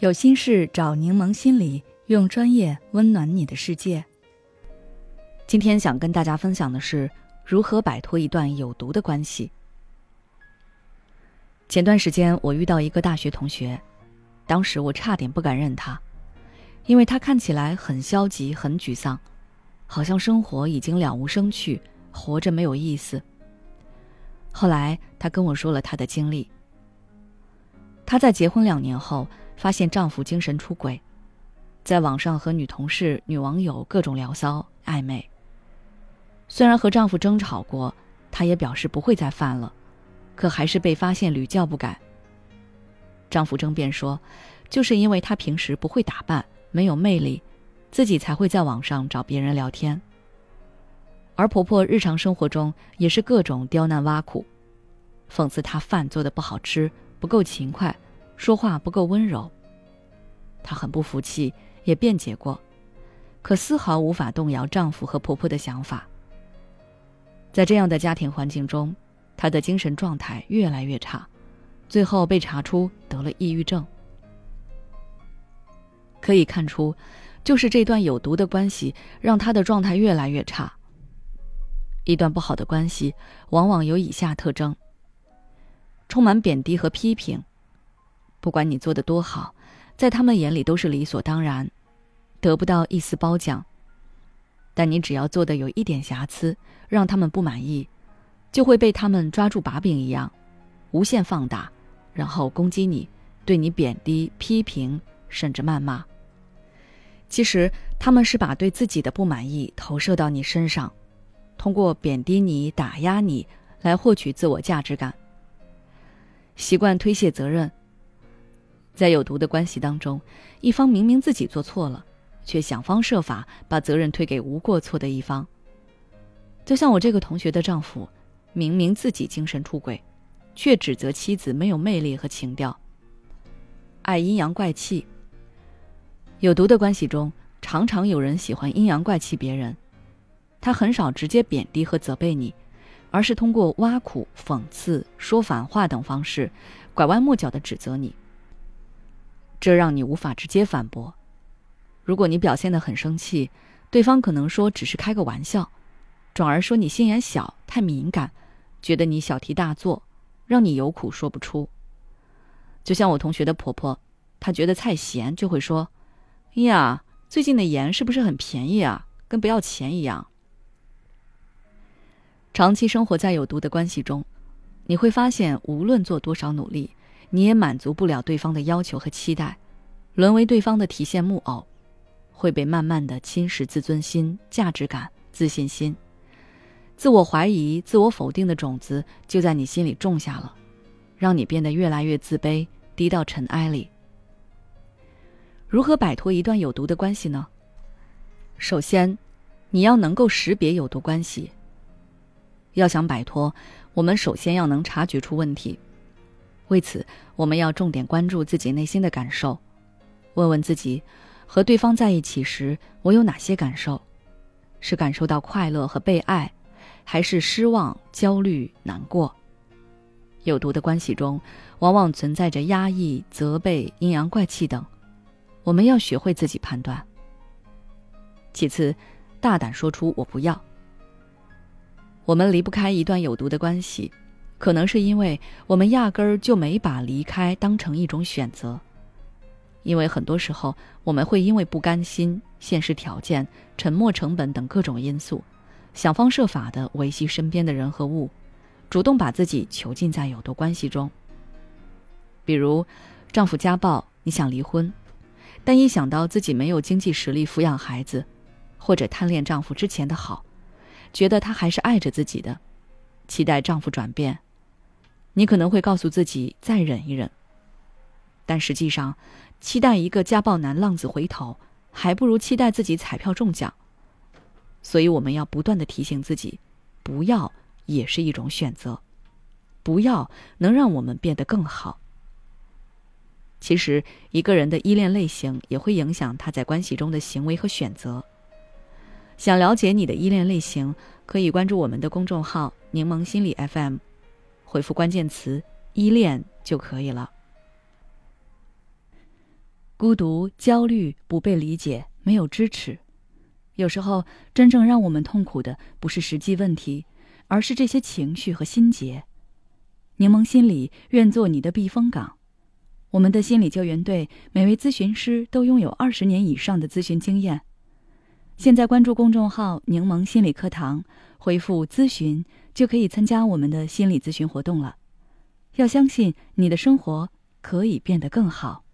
有心事找柠檬心理，用专业温暖你的世界。今天想跟大家分享的是如何摆脱一段有毒的关系。前段时间我遇到一个大学同学，当时我差点不敢认他，因为他看起来很消极、很沮丧，好像生活已经了无生趣，活着没有意思。后来他跟我说了他的经历，他在结婚两年后。发现丈夫精神出轨，在网上和女同事、女网友各种聊骚暧昧。虽然和丈夫争吵过，她也表示不会再犯了，可还是被发现屡教不改。丈夫争辩说，就是因为她平时不会打扮，没有魅力，自己才会在网上找别人聊天。而婆婆日常生活中也是各种刁难挖苦，讽刺她饭做的不好吃，不够勤快。说话不够温柔，她很不服气，也辩解过，可丝毫无法动摇丈夫和婆婆的想法。在这样的家庭环境中，她的精神状态越来越差，最后被查出得了抑郁症。可以看出，就是这段有毒的关系让她的状态越来越差。一段不好的关系往往有以下特征：充满贬低和批评。不管你做的多好，在他们眼里都是理所当然，得不到一丝褒奖。但你只要做的有一点瑕疵，让他们不满意，就会被他们抓住把柄一样，无限放大，然后攻击你，对你贬低、批评，甚至谩骂。其实他们是把对自己的不满意投射到你身上，通过贬低你、打压你来获取自我价值感，习惯推卸责任。在有毒的关系当中，一方明明自己做错了，却想方设法把责任推给无过错的一方。就像我这个同学的丈夫，明明自己精神出轨，却指责妻子没有魅力和情调，爱阴阳怪气。有毒的关系中，常常有人喜欢阴阳怪气别人，他很少直接贬低和责备你，而是通过挖苦、讽刺、说反话等方式，拐弯抹角的指责你。这让你无法直接反驳。如果你表现得很生气，对方可能说只是开个玩笑，转而说你心眼小、太敏感，觉得你小题大做，让你有苦说不出。就像我同学的婆婆，她觉得菜咸就会说：“哎呀，最近的盐是不是很便宜啊？跟不要钱一样。”长期生活在有毒的关系中，你会发现，无论做多少努力。你也满足不了对方的要求和期待，沦为对方的提线木偶，会被慢慢的侵蚀自尊心、价值感、自信心，自我怀疑、自我否定的种子就在你心里种下了，让你变得越来越自卑，低到尘埃里。如何摆脱一段有毒的关系呢？首先，你要能够识别有毒关系。要想摆脱，我们首先要能察觉出问题。为此，我们要重点关注自己内心的感受，问问自己，和对方在一起时，我有哪些感受？是感受到快乐和被爱，还是失望、焦虑、难过？有毒的关系中，往往存在着压抑、责备、阴阳怪气等，我们要学会自己判断。其次，大胆说出“我不要”。我们离不开一段有毒的关系。可能是因为我们压根儿就没把离开当成一种选择，因为很多时候我们会因为不甘心、现实条件、沉没成本等各种因素，想方设法的维系身边的人和物，主动把自己囚禁在有毒关系中。比如，丈夫家暴，你想离婚，但一想到自己没有经济实力抚养孩子，或者贪恋丈夫之前的好，觉得他还是爱着自己的，期待丈夫转变。你可能会告诉自己再忍一忍，但实际上，期待一个家暴男浪子回头，还不如期待自己彩票中奖。所以，我们要不断的提醒自己，不要也是一种选择，不要能让我们变得更好。其实，一个人的依恋类型也会影响他在关系中的行为和选择。想了解你的依恋类型，可以关注我们的公众号“柠檬心理 FM”。回复关键词“依恋”就可以了。孤独、焦虑、不被理解、没有支持。有时候，真正让我们痛苦的不是实际问题，而是这些情绪和心结。柠檬心理愿做你的避风港。我们的心理救援队每位咨询师都拥有二十年以上的咨询经验。现在关注公众号“柠檬心理课堂”，回复“咨询”就可以参加我们的心理咨询活动了。要相信你的生活可以变得更好。